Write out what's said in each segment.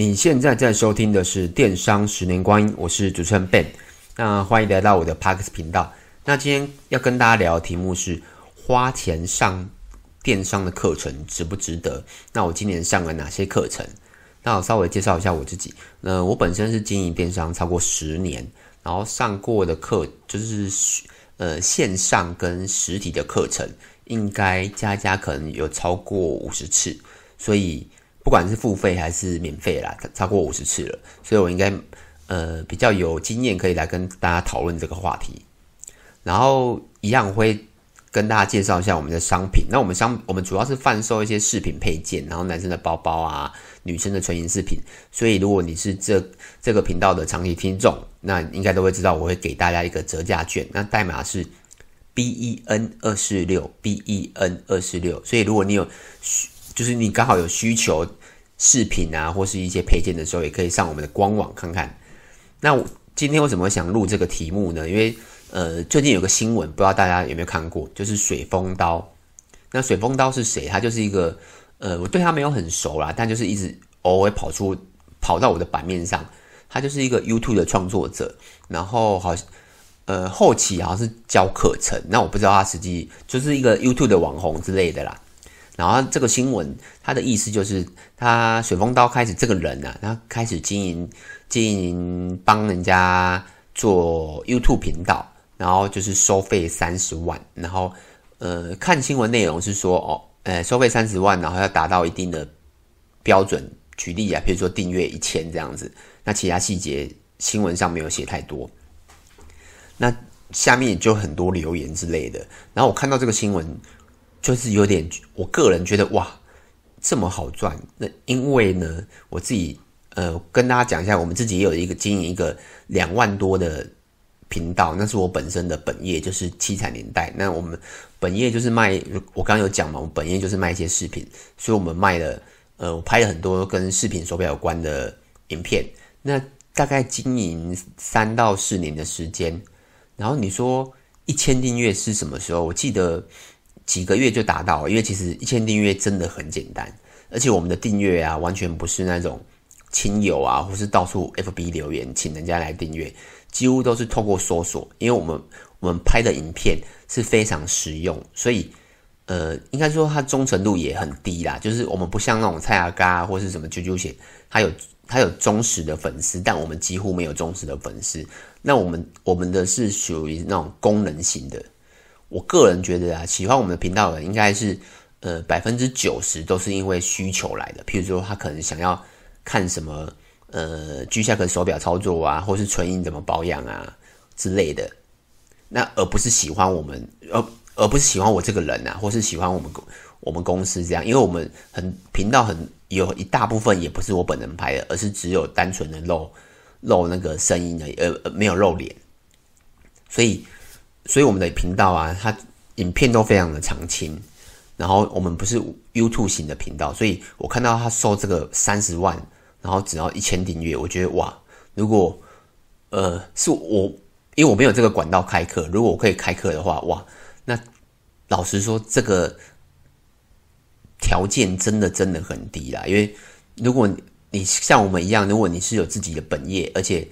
你现在在收听的是《电商十年光阴》，我是主持人 Ben，那欢迎来到我的 Parks 频道。那今天要跟大家聊的题目是花钱上电商的课程值不值得？那我今年上了哪些课程？那我稍微介绍一下我自己。那，我本身是经营电商超过十年，然后上过的课就是呃线上跟实体的课程，应该加加可能有超过五十次，所以。不管是付费还是免费啦，超过五十次了，所以我应该呃比较有经验，可以来跟大家讨论这个话题。然后一样会跟大家介绍一下我们的商品。那我们商我们主要是贩售一些饰品配件，然后男生的包包啊，女生的纯银饰品。所以如果你是这这个频道的长期听众，那应该都会知道我会给大家一个折价券，那代码是 B E N 二四六 B E N 二四六。所以如果你有就是你刚好有需求饰品啊，或是一些配件的时候，也可以上我们的官网看看。那我今天为什么想录这个题目呢？因为呃，最近有个新闻，不知道大家有没有看过，就是水风刀。那水风刀是谁？他就是一个呃，我对他没有很熟啦，但就是一直偶尔跑出跑到我的版面上。他就是一个 YouTube 的创作者，然后好呃后期好像是教课程，那我不知道他实际就是一个 YouTube 的网红之类的啦。然后这个新闻，他的意思就是，他水风刀开始这个人啊，他开始经营经营帮人家做 YouTube 频道，然后就是收费三十万，然后呃看新闻内容是说哦，呃收费三十万，然后要达到一定的标准，举例啊，比如说订阅一千这样子，那其他细节新闻上没有写太多，那下面就很多留言之类的，然后我看到这个新闻。就是有点，我个人觉得哇，这么好赚。那因为呢，我自己呃跟大家讲一下，我们自己也有一个经营一个两万多的频道，那是我本身的本业，就是七彩年代。那我们本业就是卖，我刚刚有讲嘛，我本业就是卖一些饰品，所以我们卖了呃，我拍了很多跟饰品手表有关的影片。那大概经营三到四年的时间，然后你说一千订阅是什么时候？我记得。几个月就达到，因为其实一千订阅真的很简单，而且我们的订阅啊，完全不是那种亲友啊，或是到处 FB 留言请人家来订阅，几乎都是透过搜索，因为我们我们拍的影片是非常实用，所以呃，应该说它忠诚度也很低啦。就是我们不像那种蔡阿嘎或是什么啾啾鞋，它有它有忠实的粉丝，但我们几乎没有忠实的粉丝。那我们我们的是属于那种功能型的。我个人觉得啊，喜欢我们的频道的应该是，呃，百分之九十都是因为需求来的。譬如说，他可能想要看什么，呃，G Shock 手表操作啊，或是纯银怎么保养啊之类的。那而不是喜欢我们，而而不是喜欢我这个人啊，或是喜欢我们我们公司这样。因为我们很频道很有一大部分也不是我本人拍的，而是只有单纯的露露那个声音的，呃，没有露脸，所以。所以我们的频道啊，它影片都非常的长青，然后我们不是 YouTube 型的频道，所以我看到他收这个三十万，然后只要一千订阅，我觉得哇，如果呃是我，因为我没有这个管道开课，如果我可以开课的话，哇，那老实说这个条件真的真的很低啦，因为如果你像我们一样，如果你是有自己的本业，而且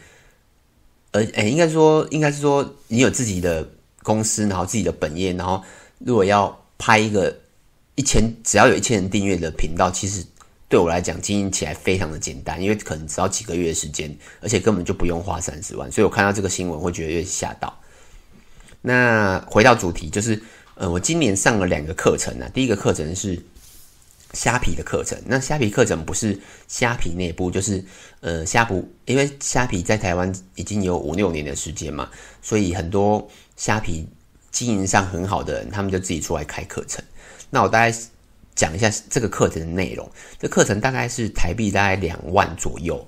而诶、欸，应该说应该是说你有自己的。公司，然后自己的本业，然后如果要拍一个一千，只要有一千人订阅的频道，其实对我来讲经营起来非常的简单，因为可能只要几个月的时间，而且根本就不用花三十万，所以我看到这个新闻会觉得有点吓到。那回到主题，就是呃，我今年上了两个课程啊，第一个课程是虾皮的课程，那虾皮课程不是虾皮内部，就是呃虾皮，因为虾皮在台湾已经有五六年的时间嘛，所以很多。虾皮经营上很好的人，他们就自己出来开课程。那我大概讲一下这个课程的内容。这课程大概是台币大概两万左右，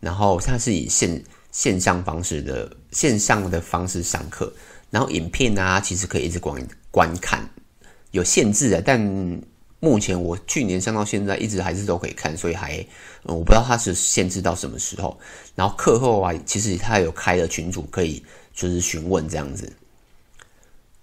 然后它是以线线上方式的线上的方式上课，然后影片啊其实可以一直观观看，有限制的，但目前我去年上到现在一直还是都可以看，所以还我不知道它是限制到什么时候。然后课后啊，其实他有开了群组可以就是询问这样子。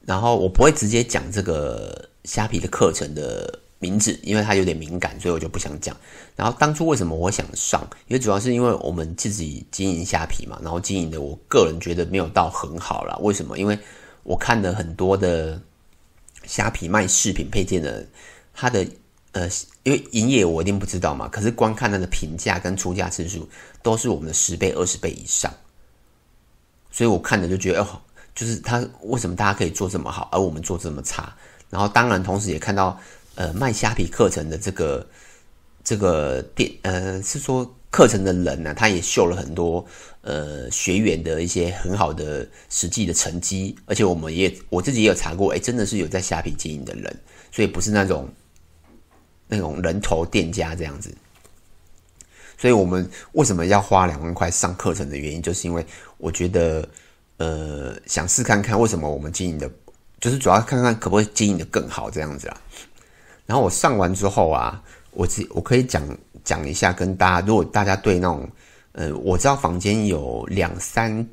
然后我不会直接讲这个虾皮的课程的名字，因为它有点敏感，所以我就不想讲。然后当初为什么我想上？因为主要是因为我们自己经营虾皮嘛，然后经营的我个人觉得没有到很好啦。为什么？因为我看了很多的虾皮卖饰品配件的，他的呃，因为营业我一定不知道嘛，可是光看他的评价跟出价次数都是我们的十倍、二十倍以上，所以我看了就觉得哦，就是他为什么大家可以做这么好，而我们做这么差？然后当然同时也看到。呃，卖虾皮课程的这个这个店，呃，是说课程的人呢、他也秀了很多呃学员的一些很好的实际的成绩，而且我们也我自己也有查过，哎，真的是有在虾皮经营的人，所以不是那种那种人头店家这样子。所以我们为什么要花两万块上课程的原因，就是因为我觉得呃想试看看为什么我们经营的，就是主要看看可不可以经营的更好这样子啦。然后我上完之后啊，我只我可以讲讲一下，跟大家，如果大家对那种，呃，我知道坊间有两三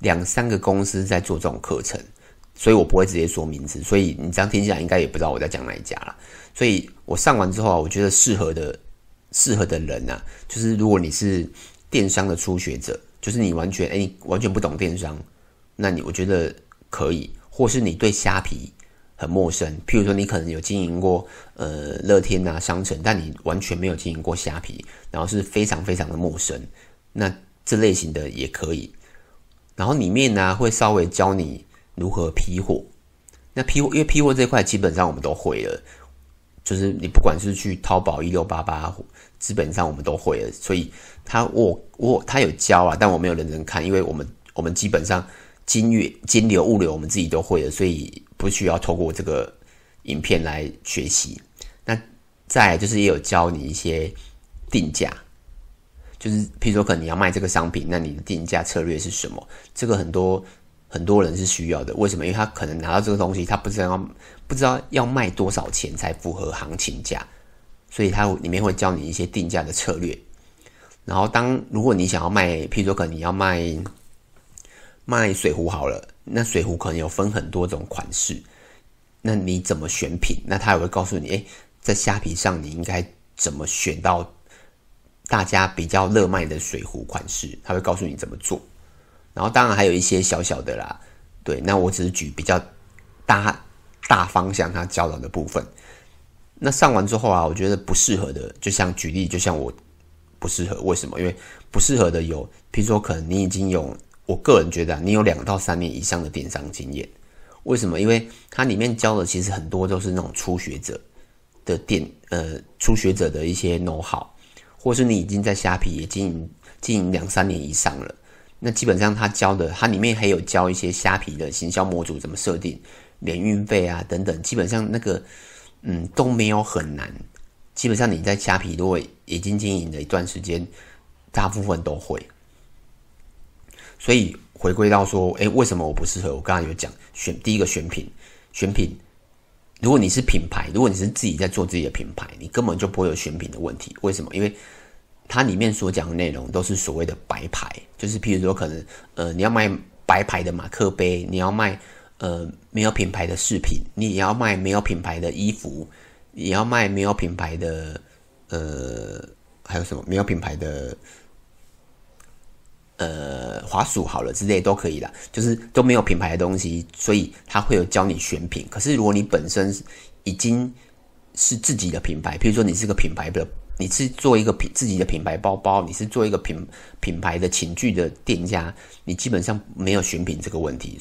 两三个公司在做这种课程，所以我不会直接说名字，所以你这样听起来应该也不知道我在讲哪一家啦。所以我上完之后啊，我觉得适合的适合的人啊，就是如果你是电商的初学者，就是你完全哎，你完全不懂电商，那你我觉得可以，或是你对虾皮。很陌生，譬如说你可能有经营过呃乐天啊商城，但你完全没有经营过虾皮，然后是非常非常的陌生，那这类型的也可以。然后里面呢会稍微教你如何批货，那批货因为批货这块基本上我们都会了，就是你不管是去淘宝一六八八，基本上我们都会了，所以他我我他有教啊，但我没有认真看，因为我们我们基本上金月金流物流我们自己都会了，所以。不需要透过这个影片来学习。那再就是也有教你一些定价，就是譬如说可能你要卖这个商品，那你的定价策略是什么？这个很多很多人是需要的。为什么？因为他可能拿到这个东西，他不知道不知道要卖多少钱才符合行情价，所以它里面会教你一些定价的策略。然后当如果你想要卖，譬如说可能你要卖卖水壶好了。那水壶可能有分很多种款式，那你怎么选品？那他也会告诉你，诶，在虾皮上你应该怎么选到大家比较热卖的水壶款式？他会告诉你怎么做。然后当然还有一些小小的啦，对，那我只是举比较大大方向他教导的部分。那上完之后啊，我觉得不适合的，就像举例，就像我不适合，为什么？因为不适合的有，譬如说可能你已经有。我个人觉得，你有两到三年以上的电商经验，为什么？因为它里面教的其实很多都是那种初学者的电，呃，初学者的一些 know how，或是你已经在虾皮也经营经营两三年以上了，那基本上他教的，它里面还有教一些虾皮的行销模组怎么设定，连运费啊等等，基本上那个嗯都没有很难，基本上你在虾皮如果已经经营了一段时间，大部分都会。所以回归到说，哎，为什么我不适合？我刚刚有讲选第一个选品，选品。如果你是品牌，如果你是自己在做自己的品牌，你根本就不会有选品的问题。为什么？因为它里面所讲的内容都是所谓的白牌，就是譬如说，可能呃你要卖白牌的马克杯，你要卖呃没有品牌的饰品，你也要卖没有品牌的衣服，也要卖没有品牌的呃还有什么没有品牌的。呃，滑鼠好了之类都可以啦，就是都没有品牌的东西，所以他会有教你选品。可是如果你本身已经是自己的品牌，譬如说你是个品牌的，你是做一个品自己的品牌包包，你是做一个品品牌的寝具的店家，你基本上没有选品这个问题。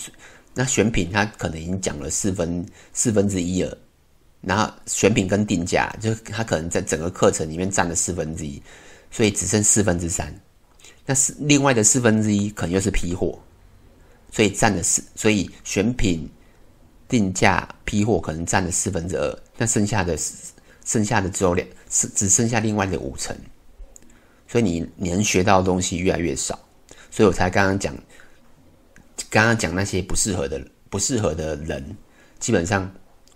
那选品他可能已经讲了四分四分之一了，然后选品跟定价，就他可能在整个课程里面占了四分之一，所以只剩四分之三。那是另外的四分之一，可能又是批货，所以占了四，所以选品、定价、批货可能占了四分之二，那剩下的剩下的只有两，是只剩下另外的五成，所以你你能学到的东西越来越少，所以我才刚刚讲，刚刚讲那些不适合的不适合的人，基本上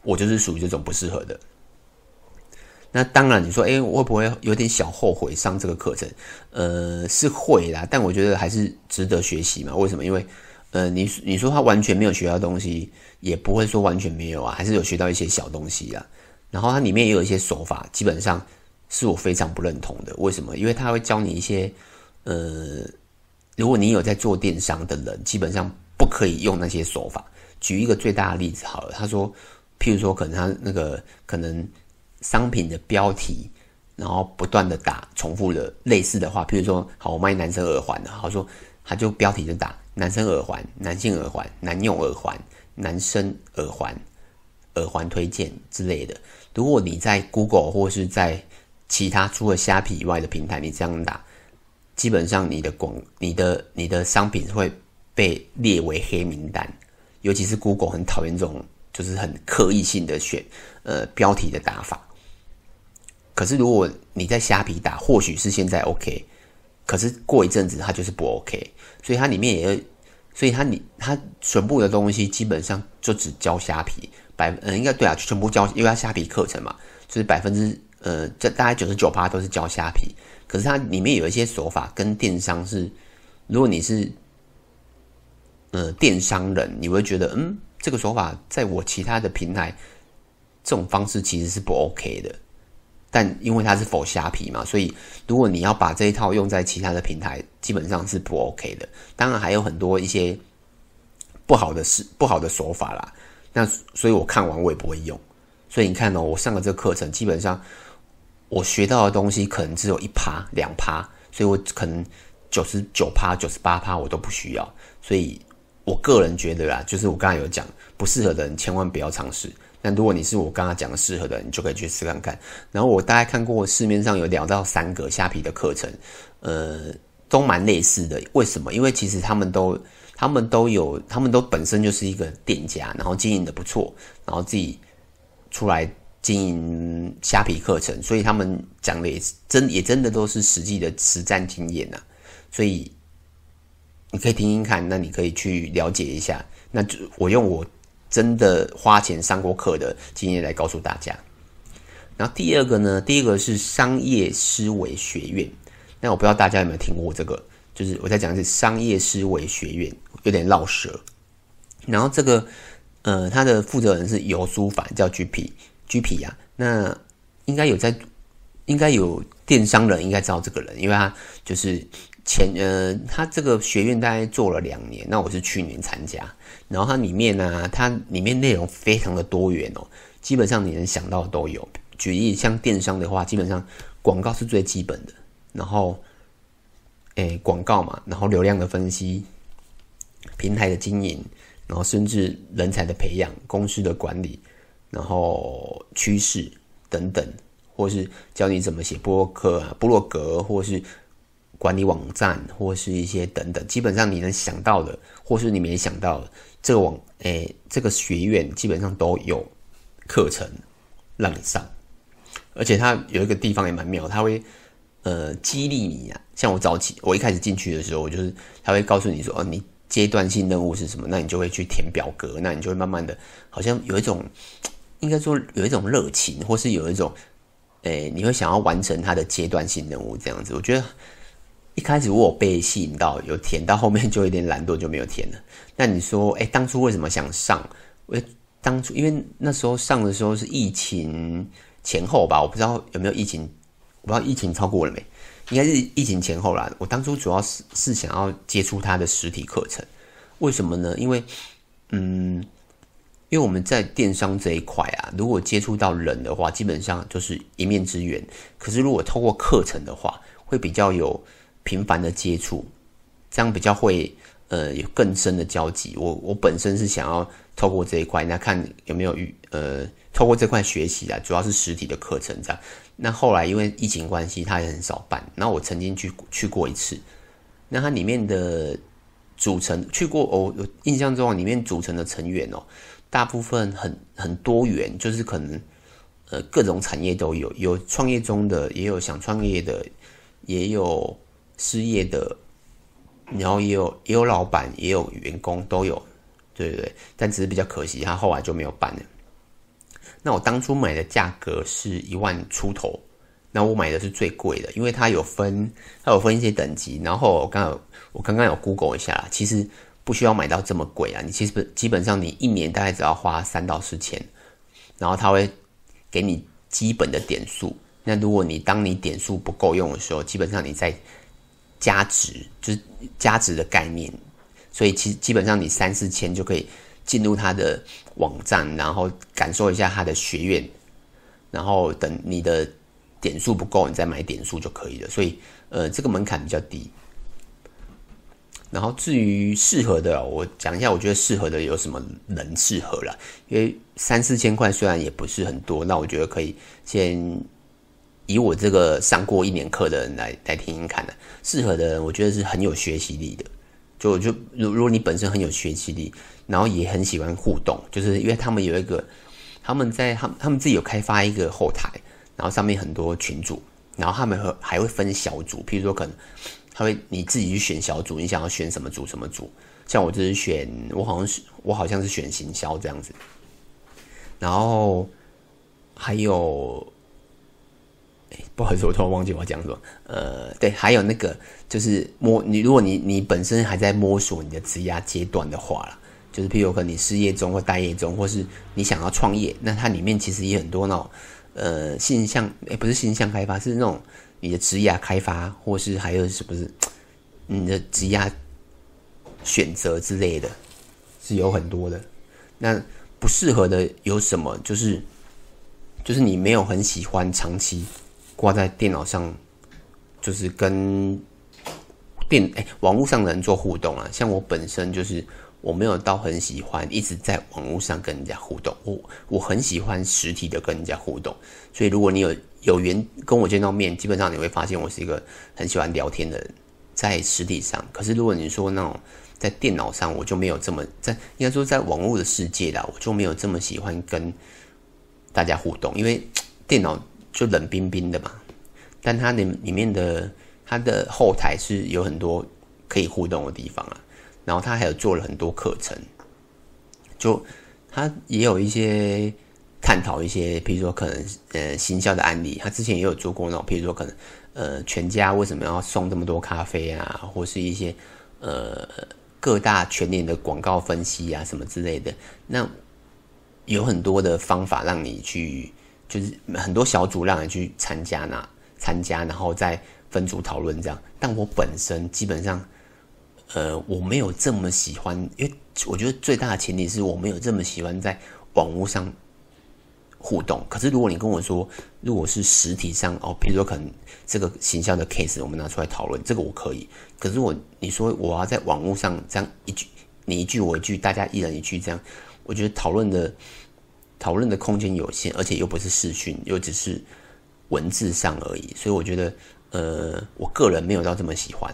我就是属于这种不适合的。那当然，你说，哎，会不会有点小后悔上这个课程？呃，是会啦，但我觉得还是值得学习嘛。为什么？因为，呃，你你说他完全没有学到东西，也不会说完全没有啊，还是有学到一些小东西啊。然后它里面也有一些手法，基本上是我非常不认同的。为什么？因为它会教你一些，呃，如果你有在做电商的人，基本上不可以用那些手法。举一个最大的例子好了，他说，譬如说，可能他那个可能商品的标题，然后不断的打重复的类似的话，譬如说，好，我卖男生耳环的，他说他就标题就打男生耳环、男性耳环、男用耳环、男生耳环。耳环推荐之类的，如果你在 Google 或是在其他除了虾皮以外的平台，你这样打，基本上你的广、你的、你的商品会被列为黑名单。尤其是 Google 很讨厌这种，就是很刻意性的选呃标题的打法。可是如果你在虾皮打，或许是现在 OK，可是过一阵子它就是不 OK，所以它里面也，所以它你它全部的东西基本上就只教虾皮。百嗯，应该对啊，全部教，因为它虾皮课程嘛，就是百分之呃，这大概九十九趴都是教虾皮。可是它里面有一些手法跟电商是，如果你是呃电商人，你会觉得嗯，这个手法在我其他的平台，这种方式其实是不 OK 的。但因为它是否虾皮嘛，所以如果你要把这一套用在其他的平台，基本上是不 OK 的。当然还有很多一些不好的事、不好的手法啦。那所以，我看完我也不会用。所以你看哦，我上了这个课程，基本上我学到的东西可能只有一趴、两趴，所以我可能九十九趴、九十八趴我都不需要。所以我个人觉得啦，就是我刚才有讲，不适合的人千万不要尝试。但如果你是我刚刚讲的适合的人，你就可以去试看看。然后我大概看过市面上有两到三个虾皮的课程，呃，都蛮类似的。为什么？因为其实他们都。他们都有，他们都本身就是一个店家，然后经营的不错，然后自己出来经营虾皮课程，所以他们讲的也真也真的都是实际的实战经验呐、所以你可以听听看，那你可以去了解一下。那就我用我真的花钱上过课的经验来告诉大家。然后第二个呢，第一个是商业思维学院，那我不知道大家有没有听过这个，就是我在讲的是商业思维学院。有点绕舌，然后这个呃，他的负责人是游书凡，叫 GP GP 啊。那应该有在，应该有电商人应该知道这个人，因为他就是前呃，他这个学院大概做了两年。那我是去年参加，然后它里面呢、啊，它里面内容非常的多元哦，基本上你能想到的都有。举例像电商的话，基本上广告是最基本的，然后诶广告嘛，然后流量的分析。平台的经营，然后甚至人才的培养、公司的管理，然后趋势等等，或是教你怎么写博客啊、部落格，或是管理网站，或是一些等等。基本上你能想到的，或是你没想到的，这个网诶，这个学院基本上都有课程让你上，而且它有一个地方也蛮妙，它会呃激励你啊。像我早期我一开始进去的时候，我就是他会告诉你说，哦，你。阶段性任务是什么？那你就会去填表格，那你就会慢慢的，好像有一种，应该说有一种热情，或是有一种，诶，你会想要完成它的阶段性任务这样子。我觉得一开始我有被吸引到，有填到后面就有点懒惰，就没有填了。那你说，诶，当初为什么想上？我当初因为那时候上的时候是疫情前后吧，我不知道有没有疫情，我不知道疫情超过了没。应该是疫情前后啦。我当初主要是是想要接触他的实体课程，为什么呢？因为，嗯，因为我们在电商这一块啊，如果接触到人的话，基本上就是一面之缘。可是如果透过课程的话，会比较有频繁的接触，这样比较会呃有更深的交集。我我本身是想要透过这一块，那看有没有与呃透过这块学习啊，主要是实体的课程这样。那后来因为疫情关系，他也很少办。那我曾经去去过一次，那它里面的组成去过哦，有印象中里面组成的成员哦，大部分很很多元，就是可能呃各种产业都有，有创业中的，也有想创业的，也有失业的，然后也有也有老板，也有员工都有，对对对。但只是比较可惜，他后来就没有办了。那我当初买的价格是一万出头，那我买的是最贵的，因为它有分，它有分一些等级。然后我刚刚我刚刚有 Google 一下，其实不需要买到这么贵啊。你其实基本上你一年大概只要花三到四千，然后它会给你基本的点数。那如果你当你点数不够用的时候，基本上你在加值，就是加值的概念。所以其实基本上你三四千就可以进入他的网站，然后感受一下他的学院，然后等你的点数不够，你再买点数就可以了。所以呃，这个门槛比较低。然后至于适合的，我讲一下，我觉得适合的有什么人适合了？因为三四千块虽然也不是很多，那我觉得可以先以我这个上过一年课的人来来听听看的。适合的人，我觉得是很有学习力的。就就如如果你本身很有学习力，然后也很喜欢互动，就是因为他们有一个他们在他们他们自己有开发一个后台，然后上面很多群组，然后他们还还会分小组，譬如说可能。他会你自己去选小组，你想要选什么组什么组？像我就是选，我好像是我好像是选行销这样子。然后还有，哎，不好意思，我突然忘记我要讲什么。呃，对，还有那个就是摸你，如果你你本身还在摸索你的职涯阶段的话啦，就是譬如可能你失业中或待业中，或是你想要创业，那它里面其实也很多那种呃性向，哎，不是性向开发，是那种。你的职业开发，或是还有是不是你的职业选择之类的，是有很多的。那不适合的有什么？就是就是你没有很喜欢长期挂在电脑上，就是跟电哎网络上的人做互动啊。像我本身就是我没有到很喜欢一直在网络上跟人家互动，我我很喜欢实体的跟人家互动。所以如果你有。有缘跟我见到面，基本上你会发现我是一个很喜欢聊天的人，在实体上。可是如果你说那种在电脑上，我就没有这么在，应该说在网络的世界啦，我就没有这么喜欢跟大家互动，因为电脑就冷冰冰的嘛。但它里里面的它的后台是有很多可以互动的地方啊，然后它还有做了很多课程，就它也有一些。探讨一些，比如说可能呃行销的案例，他之前也有做过那种，比如说可能呃全家为什么要送这么多咖啡啊，或是一些呃各大全年的广告分析啊什么之类的。那有很多的方法让你去，就是很多小组让你去参加那参加，然后再分组讨论这样。但我本身基本上呃我没有这么喜欢，因为我觉得最大的前提是我没有这么喜欢在网络上。互动，可是如果你跟我说，如果是实体上哦，比如说可能这个行销的 case，我们拿出来讨论，这个我可以。可是我你说我要在网络上这样一句你一句我一句，大家一人一句这样，我觉得讨论的讨论的空间有限，而且又不是视讯，又只是文字上而已，所以我觉得呃，我个人没有到这么喜欢。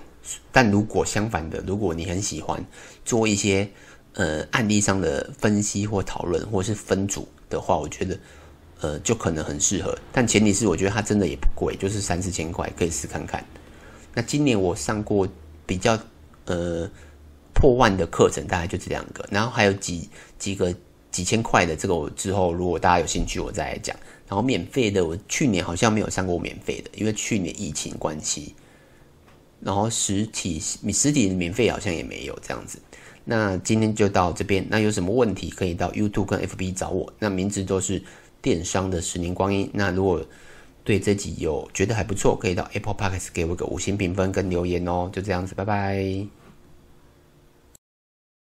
但如果相反的，如果你很喜欢做一些呃案例上的分析或讨论，或是分组。的话，我觉得，呃，就可能很适合，但前提是我觉得它真的也不贵，就是三四千块，可以试看看。那今年我上过比较呃破万的课程，大概就这两个，然后还有几几个几千块的，这个我之后如果大家有兴趣，我再来讲。然后免费的，我去年好像没有上过免费的，因为去年疫情关系。然后实体实体免费好像也没有这样子。那今天就到这边。那有什么问题可以到 YouTube 跟 FB 找我。那名字都是电商的十年光阴。那如果对这集有觉得还不错，可以到 Apple Podcast 给我个五星评分跟留言哦。就这样子，拜拜。